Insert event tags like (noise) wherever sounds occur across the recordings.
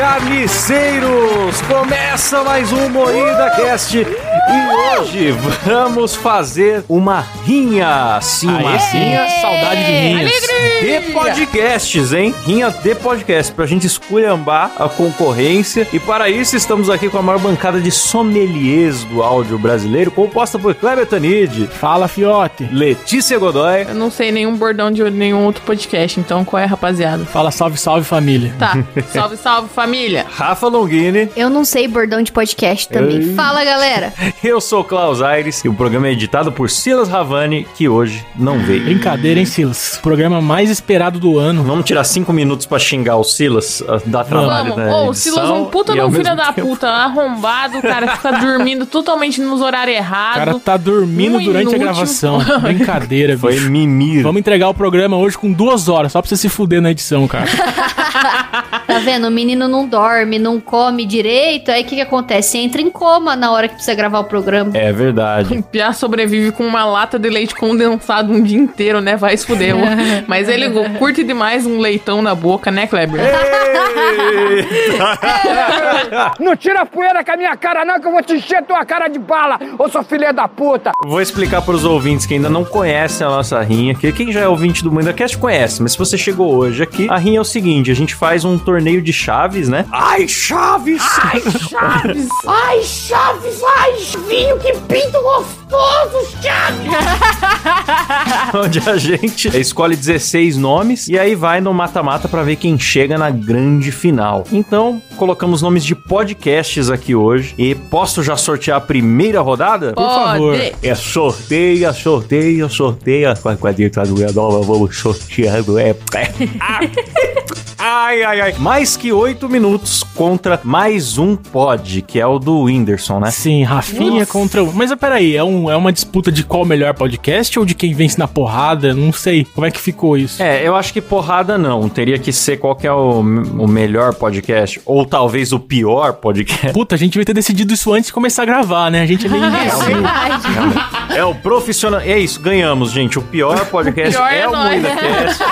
carniceiros! Começa mais um Moída Cast e hoje vamos fazer uma rinha. Sim, uma rinha saudade de rinhas. de podcasts, hein? Rinha de podcast, pra gente esculhambar a concorrência. E para isso estamos aqui com a maior bancada de sommeliers do áudio brasileiro, composta por Kleber Tanid, Fala, fiote. Letícia Godoy, Eu não sei nenhum bordão de nenhum outro podcast, então qual é, rapaziada? Fala salve, salve família. Tá, (laughs) salve, salve, família. Rafa Longini. Eu não sei bordão de podcast também. Ei. Fala, galera. (laughs) Eu sou o Klaus Aires e o programa é editado por Silas Ravani, que hoje não veio. Brincadeira, hein, Silas? Programa mais esperado do ano. Vamos tirar cinco minutos pra xingar o Silas, ah, dar trabalho Vamos. na Ô, o Silas um puta um filho da tempo- puta, arrombado, cara, fica dormindo totalmente nos horários O cara errados. tá dormindo Um durante a inútil. gravação. (laughs) Brincadeira, Foi bicho. mimir. Vamos entregar o programa hoje com duas horas, só pra você se fuder na edição, cara. (laughs) Tá vendo? O menino não dorme, não come direito. Aí o que, que acontece? Entra em coma na hora que precisa gravar o programa. É verdade. O (laughs) Piá sobrevive com uma lata de leite condensado um dia inteiro, né? Vai se fuder. (laughs) Mas ele curte demais um leitão na boca, né, Kleber? (laughs) Não tira a poeira com a minha cara, não, que eu vou te encher tua cara de bala, ô seu filho da puta! Vou explicar para os ouvintes que ainda não conhecem a nossa rinha, que quem já é ouvinte do MuidaCast conhece, mas se você chegou hoje aqui, a rinha é o seguinte, a gente faz um torneio de chaves, né? Ai, chaves! Ai, Chaves! (laughs) Ai, Chaves, ai, vinho, que pinto gostoso, Chaves! (laughs) onde a gente escolhe 16 nomes e aí vai no mata-mata pra ver quem chega na grande final. Então, colocamos nomes de podcasts aqui hoje e posso já sortear a primeira rodada? Por favor. Pode. É sorteia, sorteia, sorteia. Com a quadrita do nova, vamos sorteando. É. (laughs) Ai, ai, ai. Mais que oito minutos contra mais um pod, que é o do Whindersson, né? Sim, Rafinha contra. o- Mas peraí, é, um, é uma disputa de qual o melhor podcast ou de quem vence na porrada? Não sei. Como é que ficou isso? É, eu acho que porrada não. Teria que ser qual que é o, o melhor podcast. Ou talvez o pior podcast. Puta, a gente devia ter decidido isso antes de começar a gravar, né? A gente é meio. (laughs) Verdade. É o profissional. É isso, ganhamos, gente. O pior podcast pior é, é o. MuidaCast.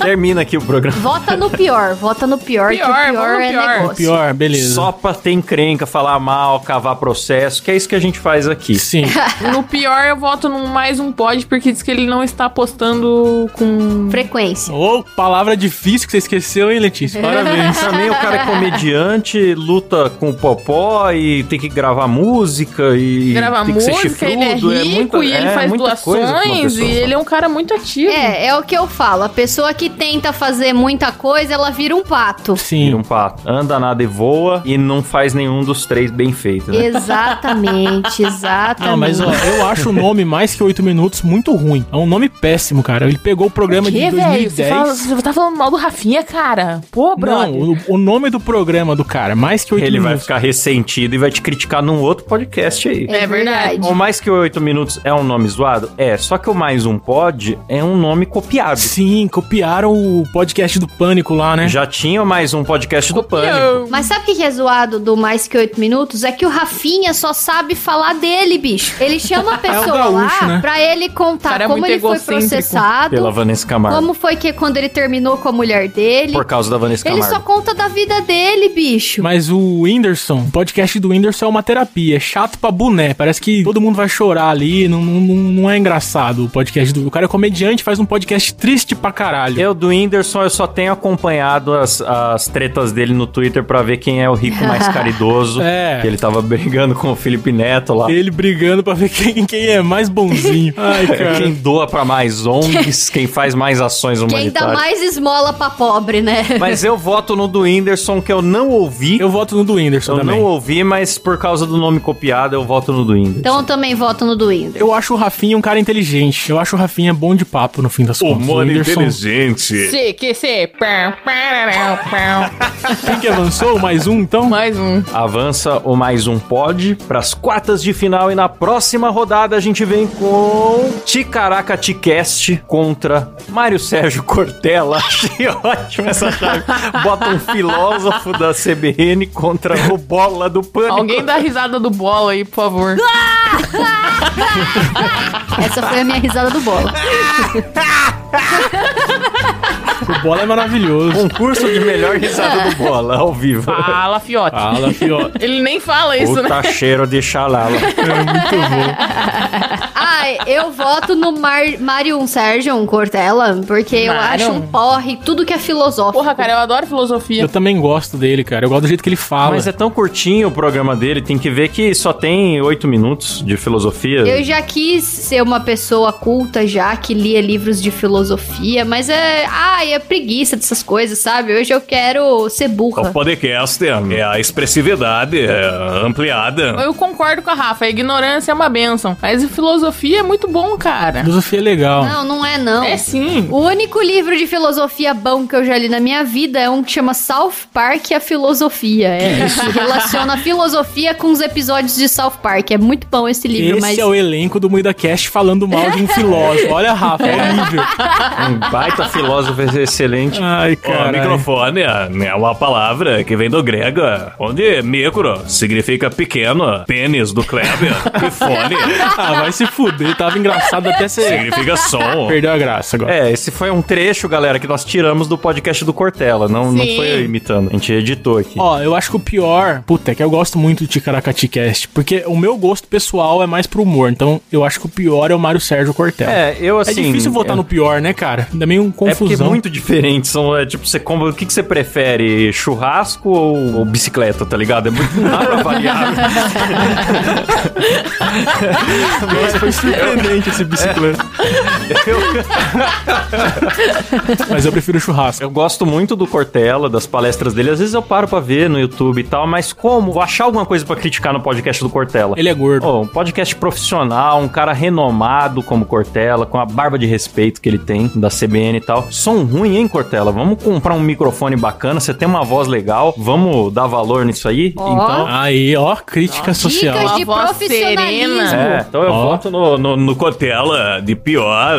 Termina aqui o programa. Vota no pior, vota no pior, que Pior, o pior vamos no é pior. negócio. Pior, beleza. Só pra ter encrenca, falar mal, cavar processo, que é isso que a gente faz aqui. Sim. (laughs) No pior, eu voto no mais um pod, porque diz que ele não está postando com. Frequência. Ô, palavra difícil que você esqueceu, hein, Letícia? Parabéns. Também o cara é comediante, luta com o popó e tem que gravar música e Grava tem que ser música, ele é chifrudo, rico muita- e ele é faz doações e ele é um cara muito ativo. É, é o que eu falo. A pessoa que tenta fazer muita coisa, ela vira um pato. Vira Sim. um pato. Anda, nada e voa e não faz nenhum dos três bem feito, né? Exatamente, exatamente. (laughs) Não, mas ó, eu acho o nome mais que 8 minutos muito ruim. É um nome péssimo, cara. Ele pegou o programa de Que, velho? Você, 2010. fala- você tá falando mal do Rafinha, cara? Pô, brother. Não, o, o nome do programa do cara, mais que 8 Ele vai minutos. ficar ressentido e vai te criticar num outro podcast aí. É verdade. O mais que oito minutos é um nome zoado? É, só que o mais um pod é um nome copiado. Sim, copiaram o podcast do Pânico lá, né? Já tinha mais um podcast do Copiou. Pânico. Mas sabe o que que é zoado do mais que oito minutos? É que o Rafinha só sabe falar dele, bicho. Ele chama a pessoa gaúcho, lá né? pra ele contar é como ele foi processado, Pela Vanessa Camargo. como foi que quando ele terminou com a mulher dele. Por causa da Vanessa Ele Camargo. só conta da vida dele, bicho. Mas o Whindersson, o podcast do Whindersson é uma terapia. É chato pra boné. Parece que todo mundo vai chorar ali. Não, não, não é engraçado o podcast do. O cara é comediante, faz um podcast triste pra caralho. Eu, do Whindersson, eu só tenho acompanhado as, as tretas dele no Twitter pra ver quem é o rico mais (laughs) caridoso. É. Que ele tava brigando com o Felipe Neto lá. Ele brigando pra ver quem, quem é mais bonzinho. (laughs) Ai, cara. Quem doa pra mais ONGs, quem faz mais ações Quem dá humanitárias. mais esmola pra pobre, né? Mas eu voto no do Whindersson, que eu não ouvi. Eu voto no do Whindersson Eu também. não ouvi, mas por causa do nome copiado, eu voto no do Whindersson. Então eu também voto no do Whindersson. Eu acho o Rafinha um cara inteligente. Eu acho o Rafinha bom de papo, no fim das contas. O Whindersson- inteligente. Se, que se. (laughs) Quem que avançou? Mais um, então? Mais um. Avança o mais um pod pras quartas de final e na próxima rodada a gente vem com Ticaraca Ticast contra Mário Sérgio Cortella. (laughs) Achei ótimo essa chave. Bota um filósofo da CBN contra o Bola do Pânico. Alguém dá risada do bola aí, por favor. (laughs) Essa foi a minha risada do bola. (laughs) O bola é maravilhoso. Concurso de melhor risada do bola, ao vivo. Fala, fiote. Fala, fiote. Ele nem fala isso, né? Puta cheiro de xalala. Ai, eu voto no Mar Marion Sérgio Cortella, porque eu acho um porre tudo que é filosófico. Porra, cara, eu adoro filosofia. Eu também gosto dele, cara. Eu gosto do jeito que ele fala. Mas é tão curtinho o programa dele, tem que ver que só tem oito minutos de filosofia. Eu já quis ser uma pessoa culta já, que lia livros de filosofia, mas é. Ai, é preguiça dessas coisas, sabe? Hoje eu quero ser burra. podcast é a expressividade ampliada. Eu concordo com a Rafa, a ignorância é uma benção. Mas a filosofia é muito bom, cara. Filosofia é legal. Não, não é não. É sim. O único livro de filosofia bom que eu já li na minha vida é um que chama South Park e a Filosofia. É, que relaciona a filosofia com os episódios de South Park. É muito bom esse livro, Esse mas. é o elenco do Muida Cast falando mal de um filósofo. Olha, Rafa, é horrível. Um baita filósofo excelente. Ai, O cara. microfone é uma palavra que vem do grego, onde micro significa pequeno, pênis do Kleber, (laughs) e fone Ah, vai se fuder. Tava engraçado até ser. significa som. Perdeu a graça agora. É, esse foi um trecho, galera, que nós tiramos do podcast do Cortella. Não, não foi eu imitando. A gente editou aqui. Ó, eu acho que o pior. Puta, é que eu gosto muito do Ticaracati Cast. Porque o meu gosto pessoal é mais pro humor. Então eu acho que o pior é o Mário Sérgio Cortella. É, eu É assim. difícil votar é- no pior, né, cara? Ainda meio um É porque é confusão. muito diferente. São, é, tipo, você compra. O que, que você prefere? Churrasco ou, ou bicicleta, tá ligado? É muito pra avaliar. Nossa, (laughs) foi surpreendente esse bicicleta. Mas eu prefiro churrasco. Eu gosto muito do Cortella, das palestras dele. Às vezes eu paro pra ver no YouTube e tal, mas como? Vou achar alguma coisa pra criticar no podcast do Cortella. Ele é gordo. Oh, um podcast profissional, um cara renomado como Cortella, com a barba de respeito que ele tem da CBN e tal. Som ruim, hein, Cortella? Vamos comprar um microfone bacana, você tem uma voz legal, vamos dar valor nisso aí? Ó. Então. Aí, ó, crítica social. Dicas de profissionalismo. É, então eu Ó. voto no, No, no, no Cortella de pior,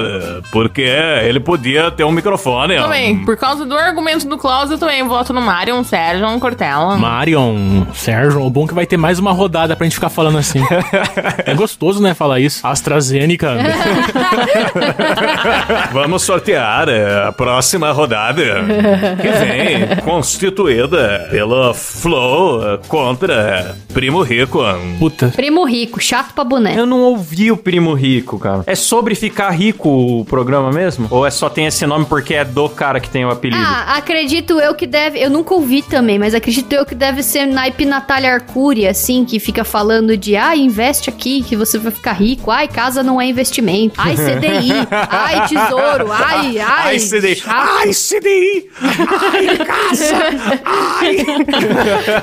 porque ele podia ter um microfone. Também, por causa do argumento do Klaus, eu também voto no Marion Sérgio Cortella. Marion, Sérgio, o bom é que vai ter mais uma rodada pra gente ficar falando assim. (laughs) é gostoso, né, falar isso. AstraZeneca. (laughs) (laughs) Vamos sortear é, a próxima rodada que vem (laughs) constituída pelo Flow contra Primo Rico. Puta. Primo rico, chato pra boneco. Eu não ouvi o Primo Rico, cara. É sobre ficar rico o programa mesmo? Ou é só tem esse nome porque é do cara que tem o apelido? Ah, acredito eu que deve. Eu nunca ouvi também, mas acredito eu que deve ser naipe Natália Arcuri, assim, que fica falando de ah, investe aqui, que você vai ficar rico. Ai, casa não é investimento. Ai, CDI. (laughs) ai, tesouro. Ai, ai. Ai, CDI! chato. Ai, CDI! Ai, casa! Ai!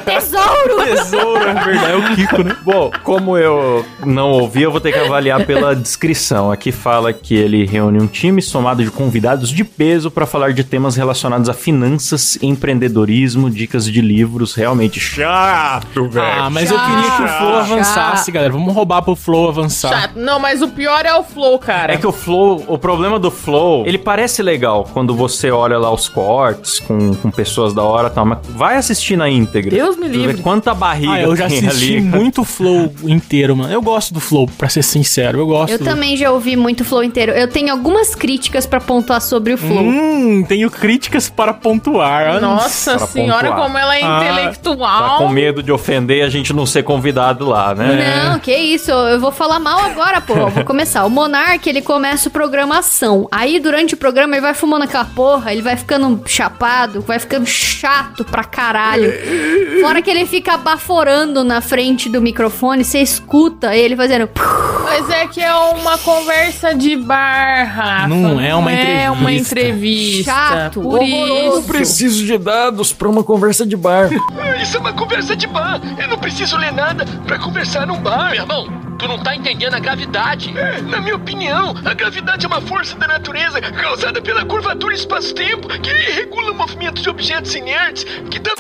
Tesouro! Tesouro, é verdade. É o Kiko, né? Bom, como eu não ouvi, eu vou ter que avaliar pela descrição. Aqui fala que ele reúne um time somado de convidados de peso para falar de temas relacionados a finanças, empreendedorismo, dicas de livros. Realmente Chato, velho! Ah, mas eu queria que o Flow Chato. avançasse, galera. Vamos roubar pro Flow avançar. Chato. Não, mas o pior é o Flow, cara. É que o Flow, o problema do Flow, ele parece legal quando você olha lá os cortes com, com pessoas da hora e tal, mas vai assistir na íntegra. Deus me livre. quanta barriga Ah, eu já tem assisti ali. muito Flow inteiro, mano. Eu gosto do Flow, pra ser sincero. Eu gosto. Eu também já ouvi muito Flow inteiro. Eu tenho algumas críticas pra pontuar sobre o Flow. Hum, tenho críticas para pontuar. Nossa Pra senhora, pontuar. como ela é Ah, Tá intelectual. com medo de ofender e a gente não ser convidado lá, né? Não, que isso, eu vou falar mal agora, pô. Vou começar. O Monark, ele começa o programação. Aí, durante o programa, ele vai fumando aquela porra, ele vai ficando chapado, vai ficando chato pra caralho. Fora que ele fica baforando na frente do microfone, você escuta ele fazendo. Mas é que é uma conversa de bar, Rafa. Não é uma É uma entrevista. entrevista. Chato, Por isso. preciso de dados pra uma conversa de bar. Isso é uma conversa de bar. Eu não preciso ler nada pra conversar num bar. Meu irmão, tu não tá entendendo a gravidade. É, na minha opinião, a gravidade é uma força da natureza causada pela curvatura espaço-tempo que regula o movimento de objetos inertes que dá...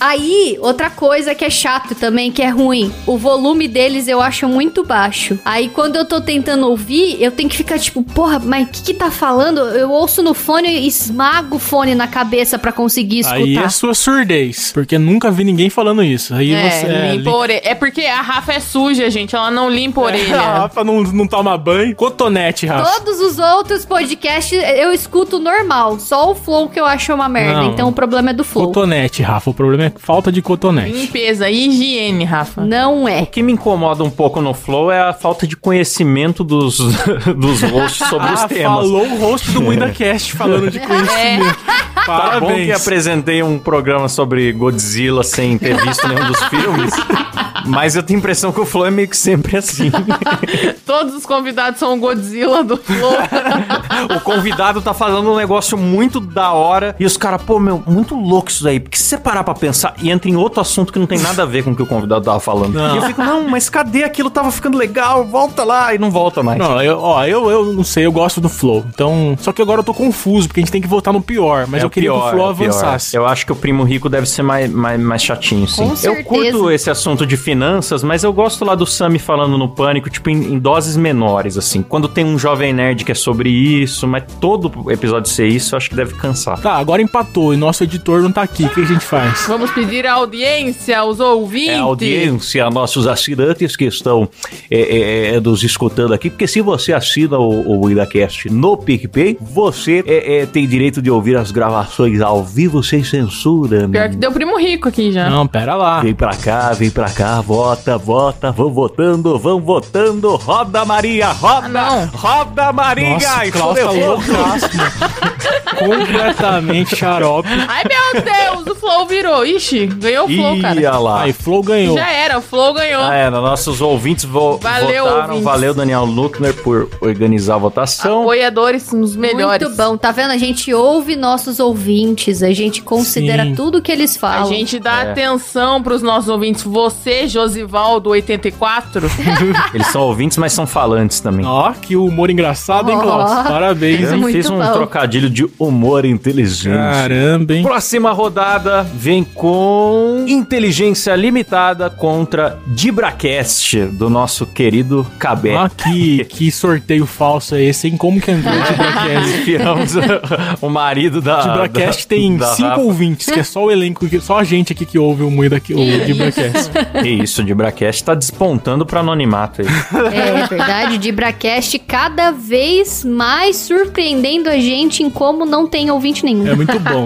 Aí, outra coisa que é chato também, que é ruim. O volume deles eu acho muito baixo. Aí, quando eu tô tentando ouvir, eu tenho que ficar tipo, porra, mas o que que tá falando? Eu ouço no fone e esmago o fone na cabeça pra conseguir escutar. Aí é sua surdez, porque nunca vi ninguém falando isso. Aí É, você é, limpa a. É porque a Rafa é suja, gente. Ela não limpa a (laughs) A orelha. Rafa não, não toma banho. Cotonete, Rafa. Todos os outros podcasts eu escuto normal. Só o Flow que eu acho uma merda. Não. Então o problema é do Flow. Cotonete, Rafa. O problema é falta de cotonete. Limpeza e higiene, Rafa. Não é. O que me incomoda um pouco no Flow é a falta de conhecimento dos, (laughs) dos hosts sobre os Ah, temas. falou o host do MuidaCast falando de conhecimento. (laughs) Tá bom que Parabéns. apresentei um programa sobre Godzilla sem ter visto nenhum dos filmes. (laughs) Mas eu tenho a impressão que o Flow é meio que sempre assim. (laughs) Todos os convidados são o Godzilla do Flow. (laughs) o convidado tá falando um negócio muito da hora e os caras, pô, meu, muito louco isso daí. Porque se você parar pra pensar e entra em outro assunto que não tem nada a ver com o que o convidado tava falando. Não. E eu fico, não, mas cadê aquilo? Tava ficando legal, volta lá e não volta mais. Não, eu, ó, eu, eu não sei, eu gosto do Flow. Então, só que agora eu tô confuso, porque a gente tem que votar no pior, mas É eu o queria que pior, o Flow é o pior. avançasse. Eu acho que o Primo Rico deve ser mais, mais, mais chatinho, sim. Com eu curto esse assunto de finanças, mas eu gosto lá do Sami falando no Pânico, tipo, em, em doses menores, assim. Quando tem um Jovem Nerd que é sobre isso, mas todo episódio ser isso, eu acho que deve cansar. Tá, agora empatou e nosso editor não tá aqui. O que a gente faz? Vamos pedir a audiência aos ouvintes. É a audiência, a nossos assinantes que estão é, é, é, nos escutando aqui, porque se você assina o, o IdaCast no PicPay, você é, é, tem direito de ouvir as gravações ao vivo sem censura. Pior que deu primo rico aqui já. Não, pera lá. Vem pra cá, vem pra cá, vota, vota, vão votando, vão votando, roda Maria, roda, Ah, roda Maria, Nossa, e Klaus tá. (laughs) Completamente xarope. Ai, meu Deus, o Flow virou. Ixi, ganhou o Flow, cara. Ia lá. Aí, Flow ganhou. Já era, o Flow ganhou. Ah, é, nossos ouvintes vo Valeu, votaram. ouvintes. Valeu, Daniel Luckner, por organizar a votação. Apoiadores nos melhores. Muito bom. Tá vendo? A gente ouve nossos ouvintes. A gente considera Sim. tudo que eles A falam. gente dá É. atenção pros nossos ouvintes. Você, Josivaldo 84, (laughs) Eles são ouvintes, mas são falantes também. Ó, que humor engraçado, hein. Klaus? Parabéns, Eu hein? fiz um bom. trocadilho de humor inteligente. Caramba, hein? Próxima rodada vem com Inteligência Limitada contra Dibracast, do nosso querido Cabé. Ah, que, (laughs) que sorteio falso é esse, hein? Como que entrou o? Enfiamos (laughs) o marido da. Tibracast da- tem da cinco Rafa. ouvintes, que é só o elenco, só a gente aqui que ouve o Moída aqui, o Tibracast. Que isso, o Dibracast tá despontando pra anonimato aí. É verdade, o Dibracast cada vez mais surpreendendo a gente em como não tem ouvinte nenhum. É muito bom.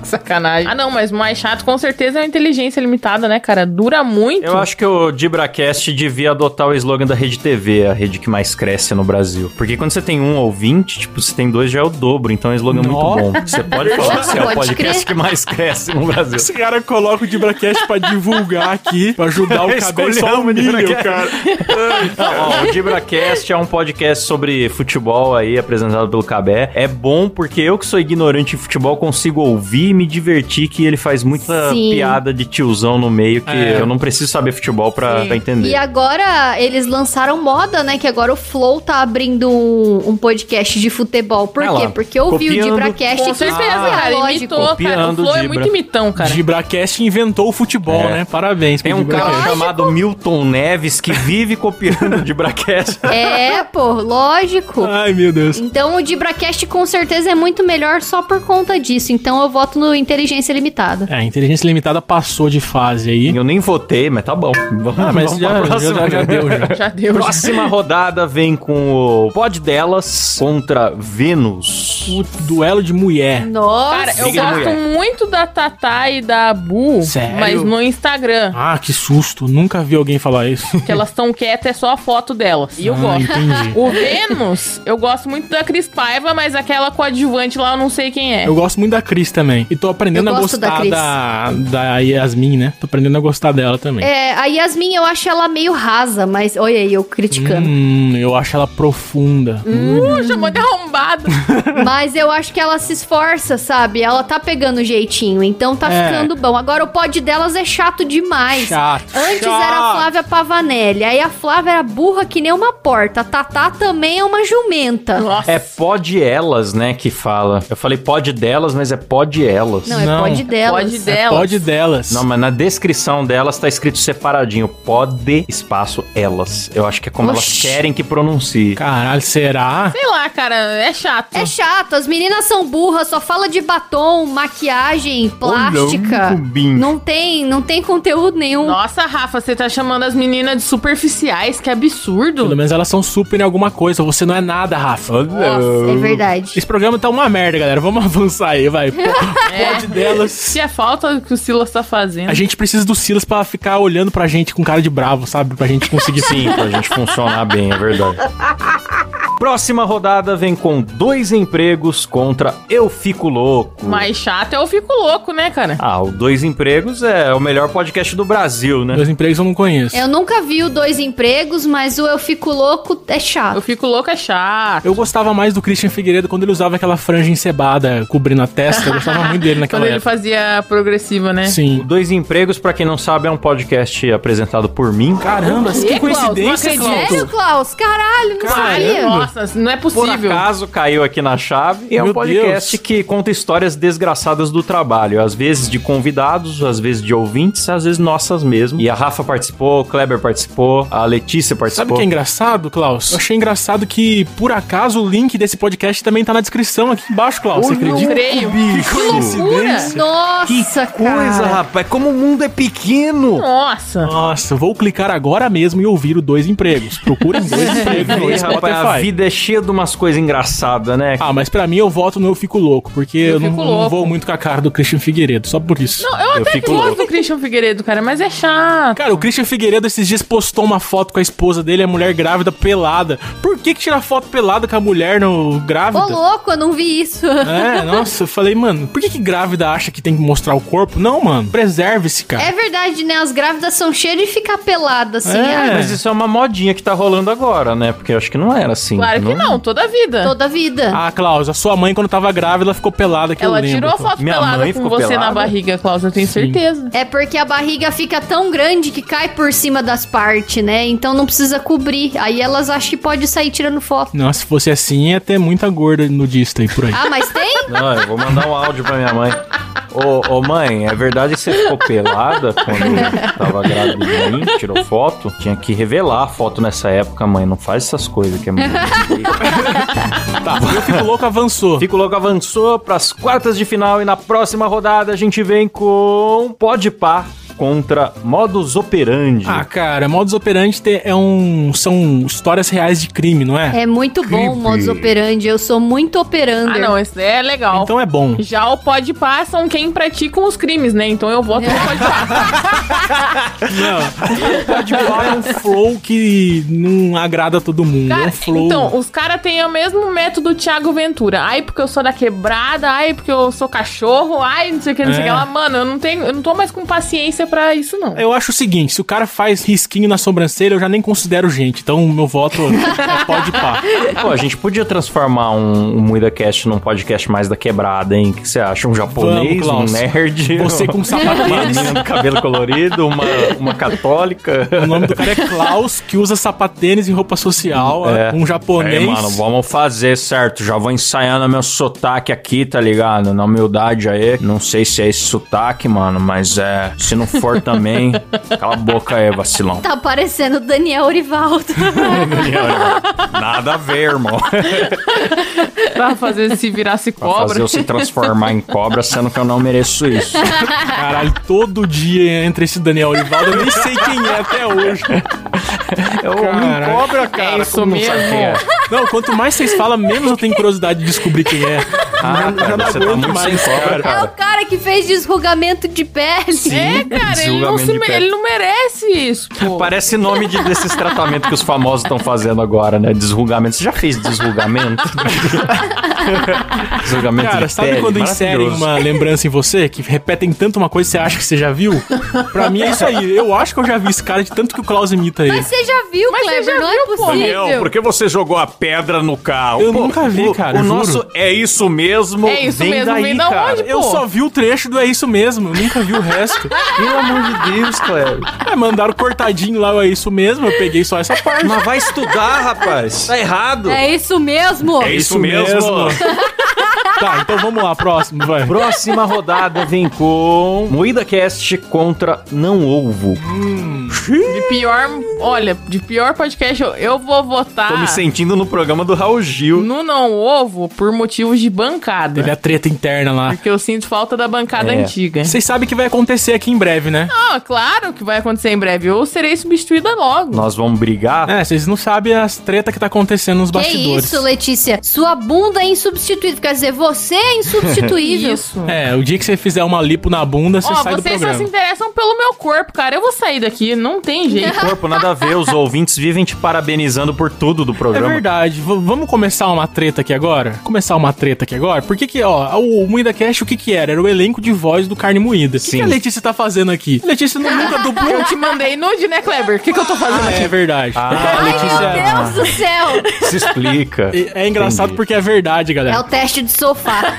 que (laughs) sacanagem. Ah, não, mas o mais chato com certeza é a inteligência limitada, né, cara? Dura muito. Eu acho que o Dibracast devia adotar o slogan da Rede TV, a rede que mais cresce no Brasil. Porque quando você tem um ouvinte, tipo, você tem dois já é o dobro, então é um slogan Nó. muito bom. Você pode falar que você é o podcast crer. que mais cresce no Brasil. Esse cara coloca o Dibracast pra divulgar aqui, pra ajudar o (laughs) cabelo só o humilha o Dibracast. cara. (laughs) Ó, o Dibracast é um podcast sobre futebol aí, apresentado pelo Cabé. É bom porque eu que sou ignorante em futebol consigo ouvir e me divertir que ele faz muita Sim. piada de tiozão no meio que É. eu não preciso saber futebol pra, pra entender. E agora eles lançaram moda, né? Que agora o Flow tá abrindo um, um podcast de futebol. Por É quê? lá, Porque eu ouvi o copiando. Dibracast Com e certeza, ah, cara. Imitou, cara. O Copiando Flow é muito imitão, cara. Dibracast inventou o futebol, É. né? Parabéns Tem um cara Dibracast. chamado Milton Neves que vive copiando o Dibracast. (laughs) É, pô, lógico. Ai, meu Deus. Então o Dibracast com certeza é muito melhor só por conta disso. Então eu voto no Inteligência Limitada. É, a inteligência limitada passou de fase aí. Eu nem votei, mas tá bom. Vamos, Ah, mas vamos já, já, próxima. já, já deu, já. (laughs) Já deu, já. Próxima rodada vem com o Pod Delas contra Vênus. O duelo de mulher. Nossa. Cara, eu gosto muito da Tatá e da Bu, Sério? mas no Instagram. Ah, que susto. Nunca vi alguém falar isso. Que elas estão quietas, é só a foto delas. E eu Ah, gosto. entendi. O Vênus, eu gosto muito da Cris Paiva, mas aquela coadjuvante lá eu não sei quem é. Eu gosto muito da Cris também. E tô aprendendo Eu a da gostar Cris. da, da, Yasmin, né? Tô aprendendo a gostar dela também. É, a Yasmin eu acho ela meio rasa, mas olha aí, eu criticando. Hum, eu acho ela profunda. Uh, chamou de arrombado. (laughs) Mas eu acho que ela se esforça, sabe? Ela tá pegando jeitinho, então tá É. ficando bom. Agora o pod delas é chato demais. Chato. Chato. Antes chato. era a Flávia Pavanelli. Aí a Flávia era burra que nem uma porta. A Tatá também é uma jumenta. Nossa. É pode elas, né, que fala. Eu falei pode delas, mas é pode elas. Não, é Não. pode delas. Pode É, delas. pode delas. Não, mas na descrição delas tá escrito separadinho. Pode, espaço, elas. Eu acho que é como elas Oxi. querem que pronuncie. Caralho, será? Sei lá, cara, é chato. É chato, as meninas são burras, só fala de batom, maquiagem, plástica. não, Rubinho. Não tem, não tem conteúdo nenhum. Nossa, Rafa, você tá chamando as meninas de superficiais, que absurdo. Pelo menos elas são super em alguma coisa. Você não é nada, Rafa. Nossa, é verdade. Esse programa tá uma merda, galera. Vamos (laughs) avançar aí, vai. Pô, (laughs) Pode delas. Se é falta que o Silas tá fazendo. A gente precisa do Silas pra ficar olhando pra gente com cara de bravo, sabe? Pra gente conseguir Sim, pra gente funcionar bem, é verdade. Próxima rodada vem com dois empregos contra Eu Fico Louco. Mais chato eu fico louco, né, cara? Ah, o Dois Empregos é o melhor podcast do Brasil, né? Meus empregos eu não conheço. Eu nunca vi o Dois Empregos, mas o Eu Fico Louco é Eu chato. fico louco é chato. Eu gostava mais do Christian Figueiredo quando ele usava aquela franja encebada cobrindo a testa. Eu gostava muito dele naquela (laughs) Quando ele época. fazia progressiva, né? O Sim. Dois Empregos, pra quem não sabe, é um podcast apresentado por mim. Caramba, que Klaus? coincidência, Não Klaus. Sério, Klaus? Caralho, não sabia. Nossa, não é Por possível. acaso caiu aqui na chave. E é um Meu podcast Deus. que conta histórias desgraçadas do trabalho. Às vezes de convidados, às vezes de ouvintes, às vezes nossas mesmo. E a Rafa participou, o Kleber participou, a Letícia Sabe o participou. que é engraçado, Klaus? Eu achei engraçado que, por acaso, o link desse podcast também tá na descrição aqui embaixo, Klaus. Você não acredita? creio. Que loucura. Nossa, Coisa, cara. rapaz, como o mundo é pequeno. Nossa. Nossa, vou clicar agora mesmo e ouvir o Dois Empregos. Procurem Dois (laughs) Empregos no Ih, rapaz, a vida é cheia de umas coisas engraçadas, né? Ah, mas pra mim eu voto no Eu Fico Louco, porque eu, não, Fico não Louco. vou muito com a cara do Christian Figueiredo, só por isso. Não, eu, Eu até fico que gosto louco. do Christian Figueiredo, cara, mas é chato. Cara, o Christian Figueiredo esses dias postou uma foto com a esposa dele, a mulher grávida, pelada. Por que que tira foto pelada com a mulher no grávida? Ô, louco, eu não vi isso. É, (laughs) nossa, eu falei, mano, por que que grávida acha que tem que mostrar o corpo? Não, mano, preserve-se, cara. É verdade, né? As grávidas são cheias de ficar peladas, assim. É. ah, Mas isso é uma modinha que tá rolando agora, né? Porque eu acho que não era assim. Claro que não, toda a vida. Toda a vida. Ah, Klaus, a sua mãe, quando tava grávida, ela ficou pelada, que Ela eu lembro. tirou a foto Minha pelada com você na pelada? barriga, Klaus, eu tenho certeza. É porque a barriga fica tão grande que cai por cima das partes, né? Então não precisa cobrir. Aí elas acham que pode sair tirando foto. Nossa, se fosse assim, ia ter muita gorda nudista aí por aí. Ah, mas tem? (laughs) Não, eu vou mandar um áudio pra minha mãe. Ô, ô, mãe, é verdade que você ficou pelada quando tava grávida de mim? Tirou foto? Tinha que revelar a foto nessa época, mãe. Não faz essas coisas que é muito. (laughs) Tá, eu fico louco, avançou. Fico Louco avançou pras quartas de final e na próxima rodada a gente vem com Pode Pá contra Modus Operandi. Ah, cara, modus operandi é um, são histórias reais de crime, não é? É muito bom o modus operandi. Eu sou muito operander. Ah, não, esse é legal. Então é bom. Já o pode pá são quem praticam os crimes, né? Então eu voto no pode pá. Não, pode falar é um flow que não agrada todo mundo. é Cara, um flow. então, os caras têm o mesmo método Thiago Ventura. Ai, porque eu sou da quebrada, ai, porque eu sou cachorro, ai, não sei o que, não sei o É. que lá. Mano, eu não tenho, eu não tô mais com paciência pra isso, não. Eu acho o seguinte, se o cara faz risquinho na sobrancelha, eu já nem considero gente. Então, meu voto é (laughs) pode pá. Pô, a gente podia transformar um, um MuidaCast num podcast mais da quebrada, hein? O que você acha? Um japonês, um Klaus. nerd? Você com uma sapatênis. menina do cabelo colorido, uma, uma católica. O nome do cara é Klaus, que usa sapatênis e roupa social. É. Um japonês. É, mano, vamos fazer, certo? Já vou ensaiando meu sotaque aqui, tá ligado? Na humildade aí. Não sei se é esse sotaque, mano, mas é. Se não for também, cala a boca aí, vacilão. Tá parecendo o (laughs) Daniel Orivaldo. Nada a ver, irmão. Pra fazer se virasse Pra cobra. fazer eu se transformar em cobra, sendo que eu não mereço isso. Caralho, todo dia entra esse Daniel Olivaldo, eu nem sei quem é até hoje. Eu Caralho. não cobra, cara. É isso não mesmo. quem é? Não, quanto mais vocês falam, menos eu tenho curiosidade de descobrir quem é. Ah, não cara, você tá muito mais, sem cobra, cara. é o cara que fez desrugamento de pele. É, cara, ele não, se ele não merece isso, pô. (laughs) Parece nome de, desses tratamentos que os famosos estão fazendo agora, né? Desrugamento. Você já fez desrugamento? (laughs) desrugamento Cara, de sabe pele? quando inserem uma lembrança em você, que repetem tanto uma coisa que você acha que você já viu? Pra mim é isso aí. Eu acho que eu já vi esse cara de tanto que o Klaus imita ele. Mas você já viu, Mas você Kleber? já não viu, é pô. possível. Daniel, por que você jogou a pedra no carro? Eu nunca vi, o, cara, O juro. nosso é isso mesmo. É isso vem mesmo, daí, vem da cara. onde, Eu Pô. só vi o trecho do É Isso Mesmo, eu nunca vi o resto. (laughs) Pelo amor de Deus, Cleber. É, mandaram cortadinho lá É Isso Mesmo, eu peguei só essa parte. Mas vai estudar, rapaz. Tá errado. É isso mesmo. É isso mesmo. Tá, então vamos lá, próximo, vai. Próxima rodada vem com Moída Cast contra Não Ovo. De pior, olha, de pior podcast, eu, eu vou votar Tô me sentindo no programa do Raul Gil. no não ovo por motivos de bancada. Teve a treta interna lá. Porque eu sinto falta da bancada É. antiga. Vocês sabem que vai acontecer aqui em breve, né? Ah, claro que vai acontecer em breve. Eu serei substituída logo. Nós vamos brigar. É, vocês não sabem as treta que tá acontecendo nos Que bastidores. isso, Letícia? Sua bunda é insubstituível. Quer dizer, você é insubstituível. (laughs) Isso. É, o dia que você fizer uma lipo na bunda, você Ó, sai do vocês só programa. se interessam pelo meu corpo, cara. Eu vou sair daqui, não tem (laughs) jeito. Corpo, nada a ver. Os ouvintes vivem te parabenizando por tudo do É programa. verdade. V- vamos começar uma treta aqui agora? Começar uma treta aqui agora? Por que que, ó, o Moída Cast, o que que era? Era o elenco de voz do Carne Moída. O que, Sim. que a Letícia tá fazendo aqui? A Letícia não- nunca dublou. Eu te mandei nude, né, Kleber? O que, que eu tô fazendo Ah, aqui? é verdade. Ah, Ai, Letícia... meu Deus do céu. Se explica. É é engraçado Entendi. porque é verdade, É galera. o teste de sofá. (laughs)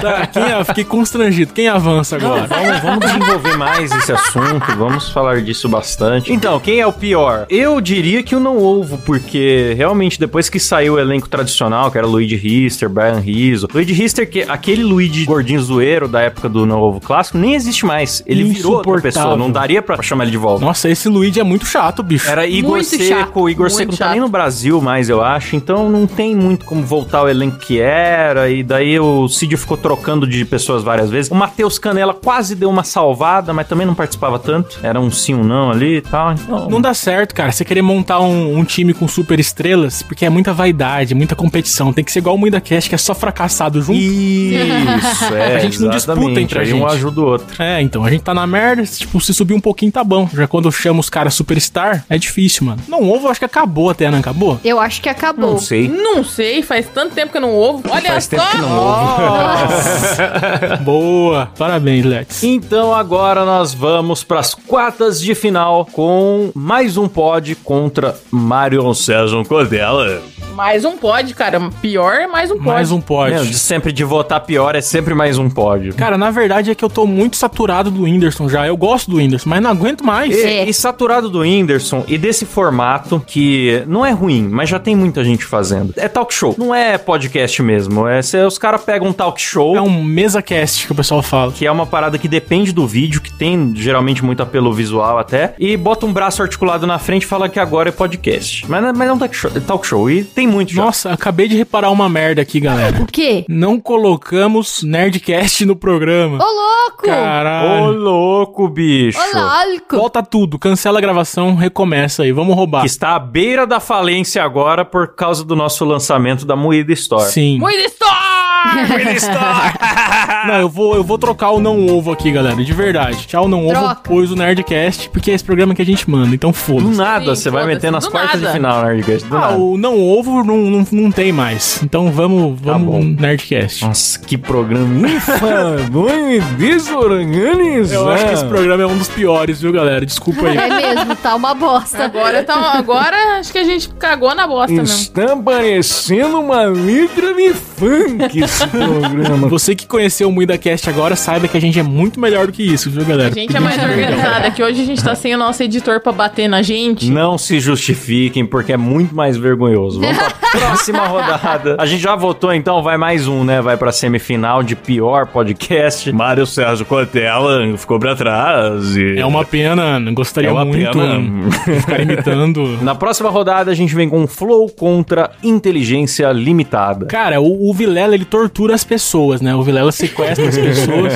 Tá, quem, eu fiquei constrangido. Quem avança agora? Vamos, vamos (laughs) desenvolver mais esse assunto, vamos falar disso bastante. Então, quem é o pior? Eu diria que o não ovo, porque realmente depois que saiu o elenco tradicional, que era Luigi Rister, Brian Rizzo, Luigi Rister, que aquele Luigi gordinho zoeiro da época do não ovo clássico, nem existe mais. Ele virou outra pessoa, não daria pra chamar ele de volta. Nossa, esse Luigi é muito chato, bicho. Era Igor Muito Seco, chato, Igor muito Seco não tá chato. nem no Brasil mais, eu acho, então não tem muito como voltar ao elenco que era, e daí o Cid ficou trocando de pessoas várias vezes. O Matheus Canela quase deu uma salvada, mas também não participava tanto, era um sim, um não ali e tal, então... Não dá certo, cara. Você querer montar um, um time com super estrelas, porque é muita vaidade, muita competição. Tem que ser igual o Muida Cast, que é só fracassado junto. Isso, (laughs) é, A gente não disputa exatamente, entre a aí um gente. ajuda o outro. É, então, a gente tá na merda, tipo, se subir um pouquinho tá bom. Já quando eu chamo os caras superstar, é difícil, mano. Não, ovo eu acho que acabou até, não acabou? Eu acho que acabou. Não sei. Não sei, faz tanto tempo que eu não ovo. Olha Faz só. Não (laughs) Boa. Parabéns, Lex. Então agora nós vamos pras quartas de final com mais um pod contra Mário César Cordela. Mais um pod, cara. Pior é mais um pod. Mais um pod. Meu, de sempre de votar pior é sempre mais um pódio. Cara, na verdade é que eu tô muito saturado do Whindersson já. Eu gosto do Whindersson, mas não aguento mais. E, É. e saturado do Whindersson e desse formato que não é ruim, mas já tem muita gente fazendo. É talk show, não é podcast mesmo. É cê- os caras pegam um talk show. É um mesa cast que o pessoal fala. Que é uma parada que depende do vídeo, que tem geralmente muito apelo visual até, e bota um braço articulado na frente e fala que agora é podcast. Mas, não- mas é um talk show, é talk show e tem muito já. Nossa, acabei de reparar uma merda aqui, galera. (laughs) O quê? Não colocamos Nerdcast no programa. Ô, louco! Ô, Caralho. louco, bicho! Ô, louco! Volta tudo, cancela a gravação, recomeça aí, vamos roubar. Que está à beira da falência agora por causa do nosso lançamento da Moída Store. Sim. Muito store! (laughs) (laughs) Não, eu vou, eu vou trocar o não ovo aqui, galera, de verdade. Tchau, não ovo, Troca. pois o Nerdcast, porque é esse programa que a gente manda, então Do foda-se. nada, Sim, você vai meter nas do quartas de nada. final, Nerdcast. Do Ah, nada. o não ovo não, não, não tem mais. Então vamos, vamos bom. no Nerdcast. Nossa, que programa infame. (laughs) Eu acho que esse programa é um dos piores, viu, galera? Desculpa aí. É mesmo, tá uma bosta. Agora, tá, agora acho que a gente cagou na bosta mesmo. Está parecendo uma letra de funk programa. Você que conheceu o MuidaCast agora, saiba que a gente é muito melhor do que isso, viu, galera? A gente é mais organizada, que hoje a gente tá sem o nosso editor pra bater na gente. Não se justifiquem, porque é muito mais vergonhoso. Vamos pra (laughs) próxima rodada. A gente já votou, então vai mais um, né? Vai pra semifinal de pior podcast. Mário Sérgio Cortella ficou pra trás. E... É uma pena, gostaria É uma muito pena. de ficar imitando. (laughs) Na próxima rodada, a gente vem com Flow contra Inteligência Limitada. Cara, o, o Vilela, ele tortura as pessoas, né? O Vilela sequestra as pessoas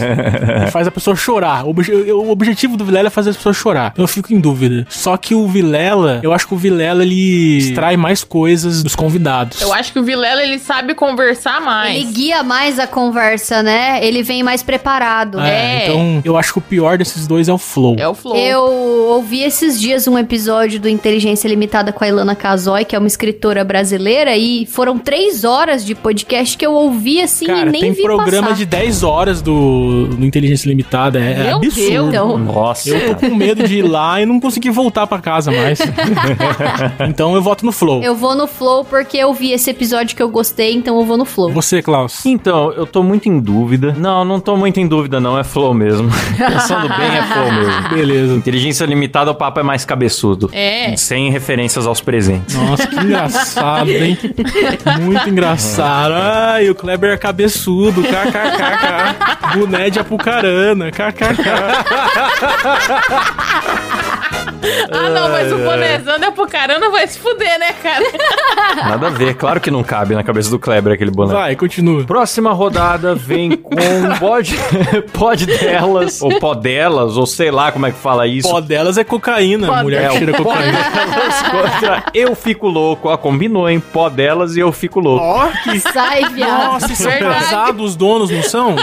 e faz a pessoa chorar. O, obje- o objetivo do Vilela é fazer as pessoas chorar. Eu fico em dúvida. Só que o Vilela, eu acho que o Vilela, ele extrai mais coisas dos convidados. Eu acho que o Vilela, ele sabe conversar mais. Ele guia mais a conversa, né? Ele vem mais preparado. É, É. então eu acho que o pior desses dois é o Flow. É o Flow. Eu ouvi esses dias um episódio do Inteligência Limitada com a Ilana Casoy, que é uma escritora brasileira, e foram três horas de podcast que eu ouvi vi assim Cara, e nem tem vi programa passar. de 10 horas do, do Inteligência Limitada. É, é Meu absurdo. Deus. Então, Nossa. Eu tô com medo de ir lá e não conseguir voltar pra casa mais. (laughs) então eu voto no Flow. eu vou no Flow porque eu vi esse episódio que eu gostei, então eu vou no Flow. Você, Klaus. Então, eu tô muito em dúvida. Não, não tô muito em dúvida, não. É flow mesmo. (laughs) Pensando bem, é flow mesmo. Beleza. Inteligência limitada, o papo é mais cabeçudo. É. Sem referências aos presentes. Nossa, que engraçado, hein? (laughs) Muito engraçado. Ai, o Kleber é cabeçudo. KKKK. Boné de apucarana. KKK. (laughs) Ah, não, mas o bonezão é pro caramba vai se fuder, né, cara? (laughs) Nada a ver. Claro que não cabe na cabeça do Kleber aquele boné. Vai, continua. Próxima rodada vem com pode, pode (laughs) delas, ou pó delas, ou sei lá como é que fala isso. Pó delas é cocaína. Pó mulher que cheira cocaína. (laughs) contra eu fico louco. Ó, combinou, hein? Pó delas e eu fico louco. Ó, que Sai, viado. Nossa, são casados os donos, não são?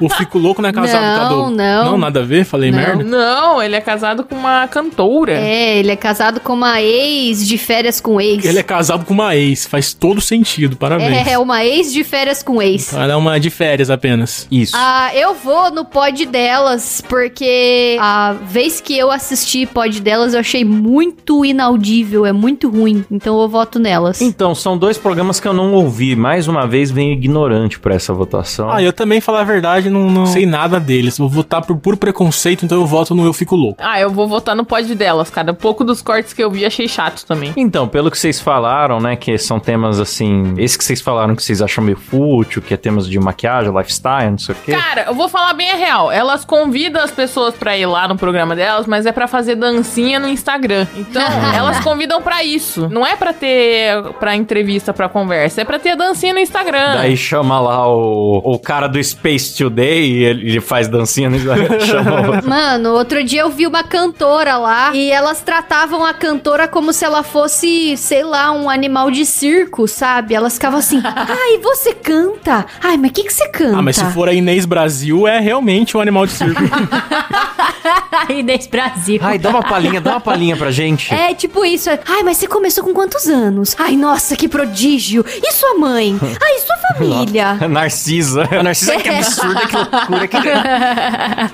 O, o Fico Louco não é casado Não, com a do... não. Não, nada a ver? Falei Não. merda? Não, ele é casado com uma cantora. É, ele é casado com uma ex de férias com ex. Ele é casado com uma ex, faz todo sentido, parabéns. É, é uma ex de férias com ex. Ela é uma de férias apenas. Isso. Ah, eu vou no pod delas, porque a vez que eu assisti pod delas, eu achei muito inaudível, é muito ruim. Então eu voto nelas. Então, são dois programas que eu não ouvi. Mais uma vez, venho ignorante pra essa votação. Ah, eu também, falar a verdade, não, não sei nada deles. Vou votar por puro preconceito, então eu voto no Eu Fico Louco. Ah, eu vou votar no pod delas, cara. Pouco dos cortes que eu vi achei chato também. Então, pelo que vocês falaram, né, que são temas assim, esse que vocês falaram que vocês acham meio fútil, que é temas de maquiagem, lifestyle, não sei o quê. Cara, eu vou falar bem a real. Elas convidam as pessoas pra ir lá no programa delas, mas é pra fazer dancinha no Instagram. Então, (laughs) elas convidam pra isso. Não é pra ter pra entrevista, pra conversa, é pra ter dancinha no Instagram. Daí chama lá o, o cara do Space Today e ele, ele faz dancinha no Instagram. (laughs) chama o- Mano, outro dia eu vi uma cantora lá e elas tratavam a cantora como se ela fosse, sei lá, um animal de circo, sabe? Elas ficavam assim, (laughs) ai, você canta? Ai, mas o que, que você canta? Ah, mas se for a Inês Brasil, é realmente um animal de circo. (laughs) Inês Brasil. Ai, dá uma palhinha, dá uma palhinha pra gente. É tipo isso. é, Ai, mas você começou com quantos anos? Ai, nossa, que prodígio. E sua mãe? (laughs) Ai, e sua família? Narcisa. A Narcisa, que absurda, que loucura. Que...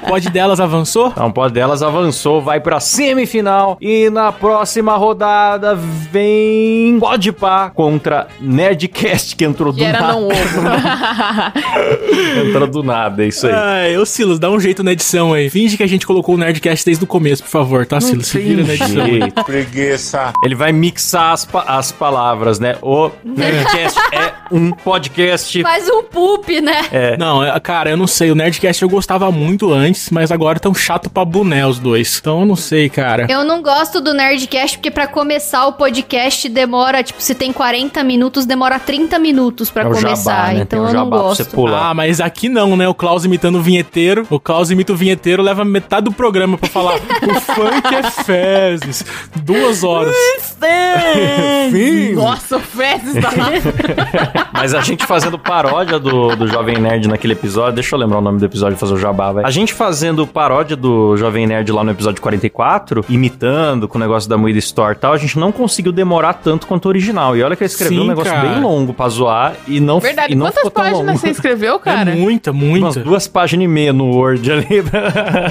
Pode delas avançou? Então, pode delas avançou, vai pra semifinal. E na próxima rodada vem Pode Pá contra Nerdcast, que entrou do Que era nada. não ovo. (laughs) entrou do nada, é isso aí. Ai, ô Silas, dá um jeito na edição aí. Finge que a gente colocou o Nerdcast desde o começo, por favor, tá, Silas? Se vira na edição. Preguiça. Ele vai mixar as, pa- as palavras, né? O Nerdcast (laughs) é um podcast. Faz um poop, né? Não, é, cara, eu não sei. O Nerdcast eu gostava muito antes, mas agora tão chato pra boné os dois. Então eu não sei, cara. Eu não gosto do Nerdcast porque pra começar o podcast demora, tipo, se tem 40 minutos, demora 30 minutos pra É começar. jabá, né? Então eu não gosto. pular. Ah, mas aqui não, né? O Klaus imitando o vinheteiro. O Klaus imita o vinheteiro, leva metade do programa pra falar. o funk é fezes. Duas horas. (laughs) Nossa, o Fezes tá lá. (laughs) Mas a gente fazendo paródia do, do Jovem Nerd naquele episódio. Deixa eu lembrar o nome do episódio e fazer o jabá, vai. A gente fazendo paródia do Jovem Nerd lá no episódio 44, imitando com o negócio da Moeda Store e tal, a gente não conseguiu demorar tanto quanto o original. E olha que ele escreveu Sim, um negócio cara. bem longo pra zoar e não, Verdade, e não quantas ficou tão páginas longo. você escreveu, cara? É muita, Umas muita. duas páginas e meia no Word ali.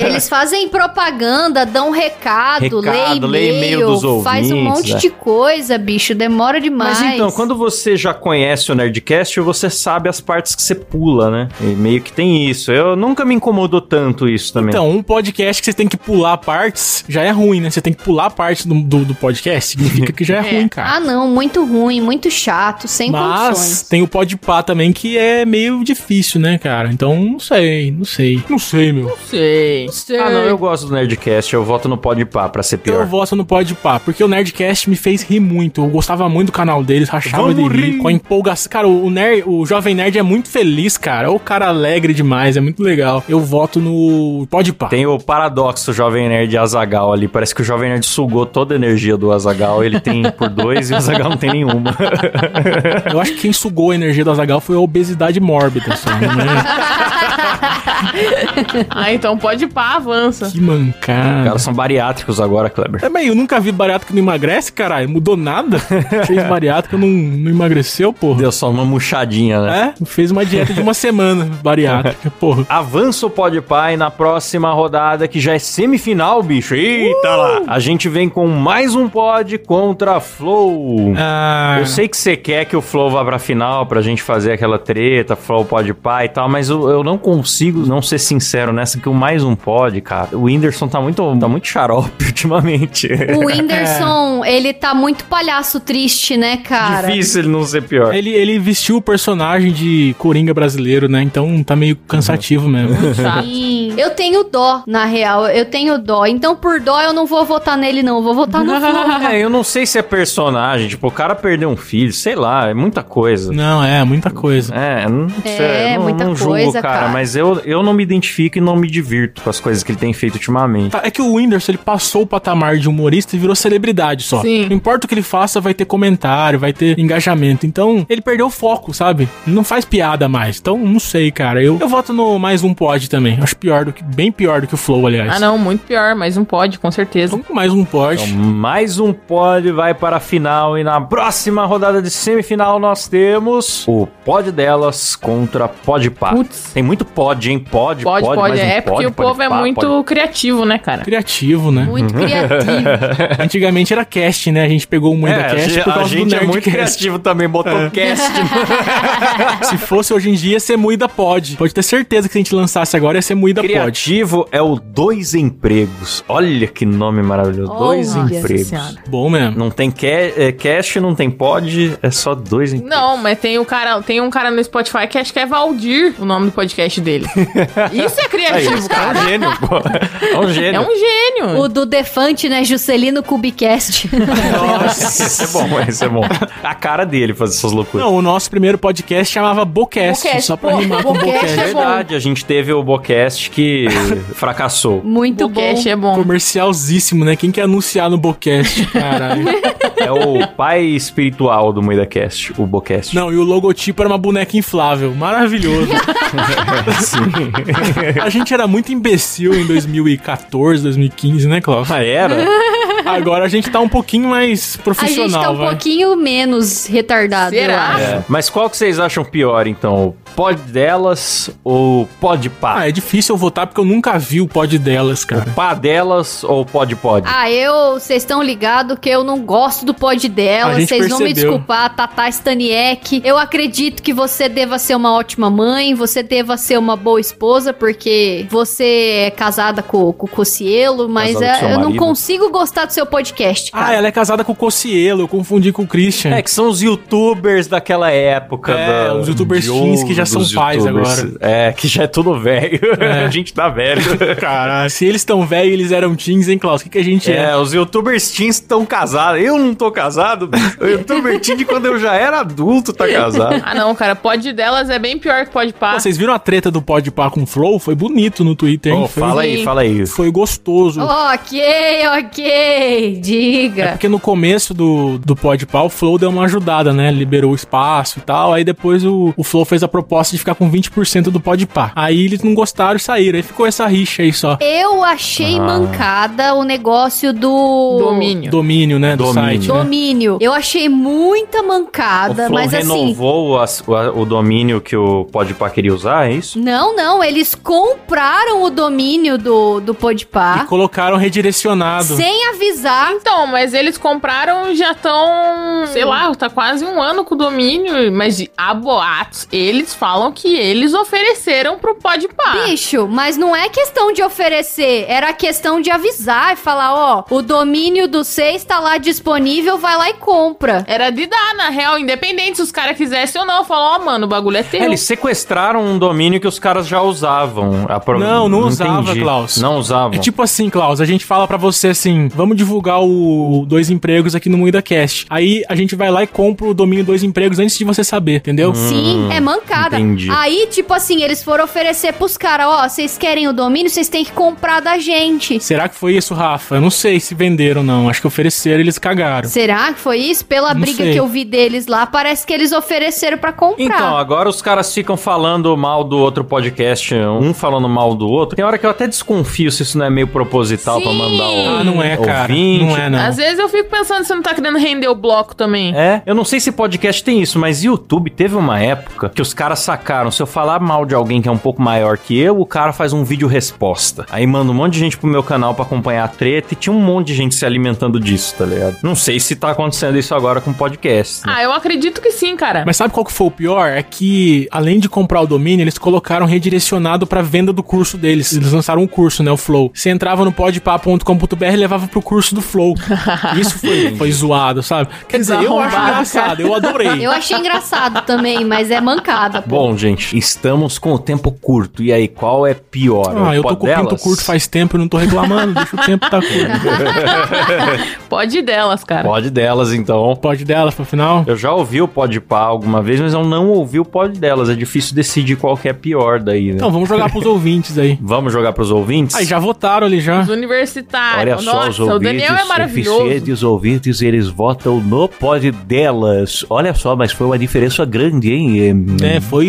Eles fazem propaganda, dão recado, Recado, lê lê e-mail, dos faz um ouvintes, monte né? de coisa, bicho, demora demais. Mas então, quando você já conhece o Nerdcast, você sabe as partes que você pula, né? E meio que tem isso. Eu nunca me incomodou tanto isso também. Então, um podcast que você tem que pular partes já é ruim, né? Você tem que pular partes do, do, do podcast, significa que já é, (laughs) É. ruim, cara. Ah, não, muito ruim, muito chato, sem Mas condições. tem o Podpah também que é meio difícil, né, cara? Então, não sei, não sei. Não sei, meu. Sei. Ah, não, eu gosto do Nerdcast, eu voto no Podpah pra ser Eu pior. voto no Podpah, porque o Nerdcast me fez rir muito. Eu gostava muito do canal deles, rachava Vamos de rir, rir. com a empolgação. Cara, o, nerd, o Jovem Nerd é muito feliz, cara. É o cara alegre demais, é muito legal. Eu voto no Podpah. Tem o paradoxo Jovem Nerd Azagal ali. Parece que o Jovem Nerd sugou toda a energia do Azagal. Ele tem por dois e o Azagal não tem nenhuma. Eu acho que quem sugou a energia do Azagal foi a obesidade mórbida, só, não é? (laughs) (laughs) ah, então pode pá, avança. Que mancada. Os caras são bariátricos agora, Kleber. Também, eu nunca vi bariátrico que não emagrece, caralho. Mudou nada. (laughs) Fez bariátrico, não, não emagreceu, porra. Deu só uma murchadinha, né? É, fez uma dieta de uma semana (laughs) bariátrica, porra. Avança o Pode Pai na próxima rodada, que já é semifinal, bicho. Eita lá! A gente vem com mais um pod contra a Flow. Ah, Eu sei que você quer que o Flow vá pra final pra gente fazer aquela treta, Flow pode pá e tal, mas eu, eu não consigo não ser sincero nessa que o mais um pod, cara. O Whindersson tá muito, tá muito xarope (laughs) ultimamente. O Whindersson, ele tá muito palhaço triste, né, cara? Difícil ele não ser pior. ele, ele vestiu o personagem de Coringa brasileiro, né? Então tá meio cansativo mesmo. Sim. Eu tenho dó, na real. Eu tenho dó. Então, por dó, eu não vou votar nele, não. Eu vou votar no (laughs) Flow. É, eu não sei se é personagem, tipo, o cara perdeu um filho, sei lá, é muita coisa. Não, é, muita coisa. É, não, É, sei, não, muita não julgo, coisa, cara, cara. mas eu, eu não me identifico e não me divirto com as coisas que ele tem feito ultimamente. Tá, É que o Whindersson, ele passou o patamar de humorista e virou celebridade só. Sim. Não importa o que ele faça, vai ter comentário, vai ter engajamento. Então, ele perdeu o foco, sabe? Ele não faz piada mais. Então, não sei, cara. Eu, eu voto no mais um pod também. Acho pior do que. Bem pior do que o Flow, aliás. Ah, não, muito pior, mas não pode, com certeza. Então, mais um pod. Então, mais um pod vai para a final e na próxima rodada de semifinal nós temos o pod delas contra pod pá. Putz. Tem muito pod, hein? Pod, Pode, pod, pode. mais um É porque pod, o pod povo é pá, muito pod- criativo, né, cara? Criativo, né? Muito criativo. (laughs) Antigamente era cast, né? A gente pegou o Moeda É, a Cast por a causa do gente é muito criativo também, botou cast. (laughs) Se fosse hoje em dia, ia ser Moída Pod. Pode ter certeza que se a gente lançasse agora, ia ser Moída Pod. Criativo é o Dois Empregos. Olha que nome maravilhoso. Dois Olha, Empregos. Senhora. Bom mesmo. Não tem é, cast, não tem pod, é só dois empregos. Não, mas tem, o cara, tem um cara no Spotify que acho que é Valdir, o nome do podcast dele. (laughs) Isso é Aí, criativo, esse cara é um gênio, pô. É um gênio. É um gênio. o do Defante, né? Juscelino Cubicast. (laughs) Esse é bom, esse é bom. A cara dele fazer essas loucuras. Não, o nosso primeiro podcast chamava Bocast, Bocast, só pra pô, rimar com Bocast Bocast. é bom. Verdade, a gente teve o Bocast que (laughs) fracassou. Muito bom. cash é bom. Comercialzíssimo, né? Quem quer anunciar no Bocast? (laughs) Caralho. É o pai espiritual do MoedaCast, o Bocast. Não, e o logotipo era uma boneca inflável. Maravilhoso. (laughs) A gente era muito imbecil em 2014, 2015, né, Klaus? Ah, era? Agora a gente tá um pouquinho mais A profissional, gente tá um vai. pouquinho menos retardado, eu Será? acho. É. Mas qual que vocês acham pior, então? Pod delas ou pod pá? Ah, é difícil eu votar porque eu nunca vi o pod delas, cara. Pá delas ou pod pod? Ah, eu, vocês estão ligados que eu não gosto do pod A dela. gente Vocês vão me desculpar, Tata Staniek. Eu acredito que você deva ser uma ótima mãe, você deva ser uma boa esposa, porque você é casada com, com o Cocielo, mas é, eu não consigo gostar do seu podcast, Ah, cara. ela é casada com o Cocielo, eu confundi com o Christian. É, que são os youtubers daquela época. É, da- os youtubers teens que já são dos pais agora. É, que já é tudo velho. É. (laughs) a gente tá velho. Caralho, se eles estão velhos eles eram teens, hein, Klaus? O que, que a gente é? É, os youtubers teens estão casados. Eu não tô casado. O youtuber teen de quando eu já era adulto tá casado. Ah, não, cara. Pod delas é bem pior que pod pá. Pô, vocês viram a treta do Pod Pá com o Flow? Foi bonito no Twitter, hein? Foi, fala aí, fala aí. foi gostoso. Ok, ok, É diga. porque no começo do, do Podpah, o Flow deu uma ajudada, né? Liberou o espaço e tal. Aí depois o, o Flow fez a proposta de ficar com 20% do Podpah. Aí eles não gostaram e saíram. Aí ficou essa rixa aí só. Eu achei Ah. mancada o negócio do... Domínio. Domínio, né? Do Domínio. site. Né? Domínio. Eu achei muita mancada, mas assim... renovou o, o domínio que o Podpah queria usar, é isso? Não, não, eles compraram o domínio do, do E Podpah colocaram redirecionado. sem avisar. Então, mas eles compraram e já estão, sei lá, tá quase um ano com o domínio, mas de- há boatos, eles falam que eles ofereceram pro Podpah. Bicho, mas não é questão de oferecer, era questão de avisar e falar, ó, o domínio do 6 tá lá disponível, vai lá e compra. Era de dar, na real, independente se os caras quisessem ou não. Falou, ó, mano, o bagulho é teu. É, eles sequestraram um domínio que os caras já usavam. A pro- Não, não usava, entendi. Klaus. Não usavam. É tipo assim, Klaus, a gente fala pra você assim, vamos divulgar o Dois Empregos aqui no MuidaCast. Aí a gente vai lá e compra o domínio Dois Empregos antes de você saber, entendeu? Hum. Sim, é mancada. Entendi. Aí, tipo assim, eles foram oferecer pros caras, ó, vocês querem o domínio, vocês têm que comprar da gente. Será que foi isso, Rafa? Eu não sei se venderam ou não. Acho que ofereceram e eles cagaram. Será que foi isso? Pela Não briga sei. que eu vi deles lá, parece que eles ofereceram pra comprar. Então, agora os caras ficam falando mal do outro podcast, um falando mal do outro. Tem hora que eu até desconfio se isso não é meio proposital pra Sim. mandar o. Ah, não é, cara. ouvinte. Não é, não. Às vezes eu fico pensando se não tá querendo render o bloco também. É, eu não sei se podcast tem isso, mas YouTube teve uma época que os caras sacaram. Se eu falar mal de alguém que é um pouco maior que eu, o cara faz um vídeo resposta. Aí manda um monte de gente pro meu canal pra acompanhar a treta e tinha um monte de gente se alimentando disso, tá ligado? Não sei se tá acontecendo isso agora com podcast. né? Ah, eu acredito que sim, cara. Mas sabe qual que foi o pior? É que, além de comprar o domínio, eles colocaram redirecionado pra venda do curso deles. Eles lançaram um curso, né? O Flow. Você entrava no podpah.com.br e levava pro curso do Flow. (laughs) Isso foi, foi zoado, sabe? Quer dizer, eu acho engraçado, eu adorei. Eu achei engraçado também, mas é mancada, pô. Bom, gente, estamos com o tempo curto. E aí, qual é pior? Ah, eu tô com o pinto curto faz tempo e não tô reclamando, deixa o tempo tá curto. (laughs) Pode ir delas, cara. Pode delas, então. Pode dela pro final? Eu já ouvi o Pode Pá alguma vez, mas eu não ouvi o Pod delas. É difícil decidir qual que é pior daí, né? Então, vamos jogar pros (laughs) ouvintes aí. Vamos jogar pros ouvintes? Aí, já votaram ali já. Os universitários. Olha só, os Nossa, o ouvintes, Daniel é maravilhoso. eficientes ouvintes, eles votam no Pod delas. Olha só, mas foi uma diferença grande, hein? É, foi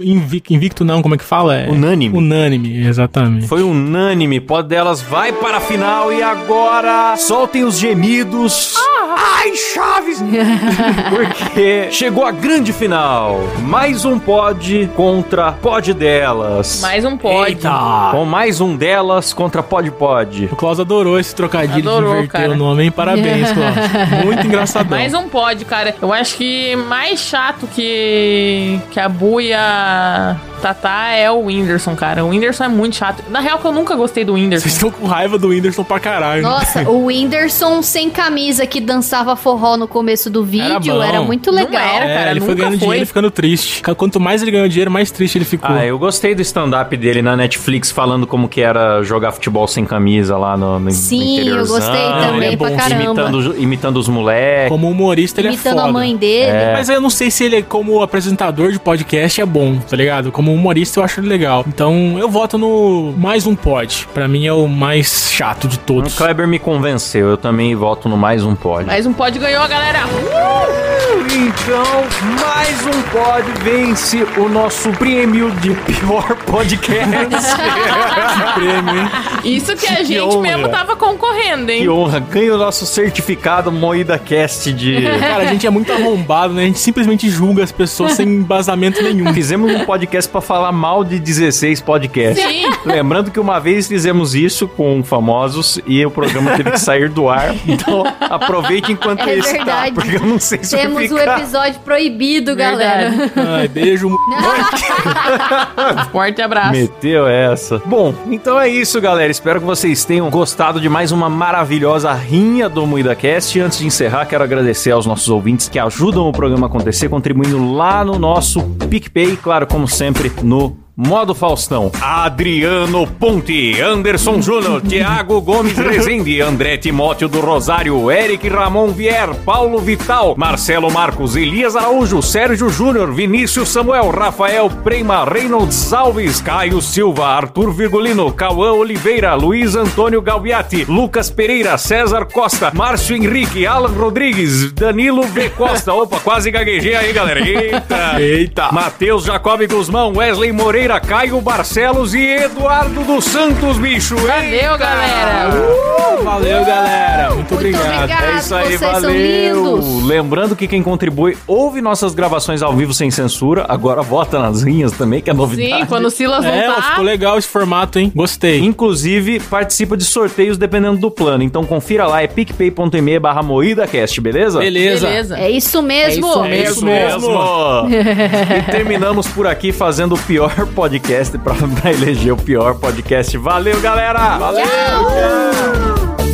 invicto, invicto não, como é que fala? É, Unânime. Unânime, exatamente. Foi unânime, Pod delas vai para a final e agora soltem os gemidos. Ai, Chaves! (laughs) Porque chegou a grande final. Mais um pod contra pod delas. Mais um pod. Eita! Com mais um delas contra pod pod. O Klaus adorou esse trocadilho Adorou, de inverter cara. o nome, hein? Parabéns, (laughs) Klaus. Muito engraçadão. Mais um pod, cara. Eu acho que mais chato que, que a buia Tatá é o Whindersson, cara. O Whindersson é muito chato. Na real, que eu nunca gostei do Vocês Whindersson. estão com raiva do Whindersson pra caralho. né? Nossa, o Whindersson sem camisa que dançava forró no começo do vídeo bom. era, muito legal. era. É, cara, ele foi nunca ganhando foi. dinheiro e ficando triste. Quanto mais ele ganhou dinheiro, mais triste ele ficou. Ah, eu gostei do stand-up dele na Netflix falando como que era jogar futebol sem camisa lá no, no Sim, eu interiorzão, gostei ele também é pra bom, caramba. Imitando, imitando os moleques. Como humorista, ele Imitando é foda. a mãe dele. Mas eu não sei se ele, como apresentador de podcast, é bom, tá ligado? Como humorista, eu acho ele legal. Então, eu voto no mais um pod. Pra mim, é o mais chato de O todos. Kleber me convenceu, eu também voto no mais um pod. Mais um pod ganhou, galera. Então, mais um pod vence o nosso prêmio de pior podcast. (laughs) prêmio, hein? Isso que a Que gente honra. mesmo tava concorrendo, hein? que honra, ganha o nosso certificado Moída Cast de... Cara, a gente é muito arrombado, né? A gente simplesmente julga as pessoas sem embasamento nenhum. Fizemos um podcast pra falar mal de 16 podcasts. Sim. Lembrando que uma vez fizemos isso com famosos e o programa teve que sair do ar. (laughs) Então aproveite enquanto É esse verdade. tá, porque eu não sei se vai Temos o ficar. episódio proibido, galera. Ai, beijo. (laughs) Forte abraço. Meteu essa. Bom, então é isso, galera. Espero que vocês tenham gostado de mais uma maravilhosa rinha do MuidaCast. E antes de encerrar, quero agradecer aos nossos ouvintes que ajudam o programa a acontecer, contribuindo lá no nosso PicPay, claro, como sempre, no Modo Faustão. Adriano Ponte, Anderson Júnior, Thiago Gomes Rezende, André Timóteo do Rosário, Eric Ramon Vier, Paulo Vital, Marcelo Marcos, Elias Araújo, Sérgio Júnior, Vinícius Samuel, Rafael Prema, Reynolds Alves, Caio Silva, Arthur Virgulino, Cauã Oliveira, Luiz Antônio Galbiati, Lucas Pereira, César Costa, Márcio Henrique, Alan Rodrigues, Danilo V. Costa. Opa, quase gaguejei aí, galera. Eita! Eita. Matheus Jacob Guzmão, Wesley Moreira, Caio Barcelos e Eduardo dos Santos, bicho. Valeu, Eita! galera. Valeu, galera. Muito obrigado. obrigado. É isso aí, vocês são valeu. lindos. Lembrando que quem contribui ouve nossas gravações ao vivo sem censura. Agora vota nas linhas também, que é novidade. Sim, quando o Silas É, ó, voltar. ficou legal esse formato, hein? Gostei. Inclusive, participa de sorteios dependendo do plano. Então confira lá, é picpay.me barra moídacast, beleza? Beleza. Beleza. É isso mesmo. É isso É isso mesmo. (laughs) e terminamos por aqui fazendo o pior (laughs) podcast pra, pra eleger o pior podcast. Valeu, galera! Valeu! Tchau.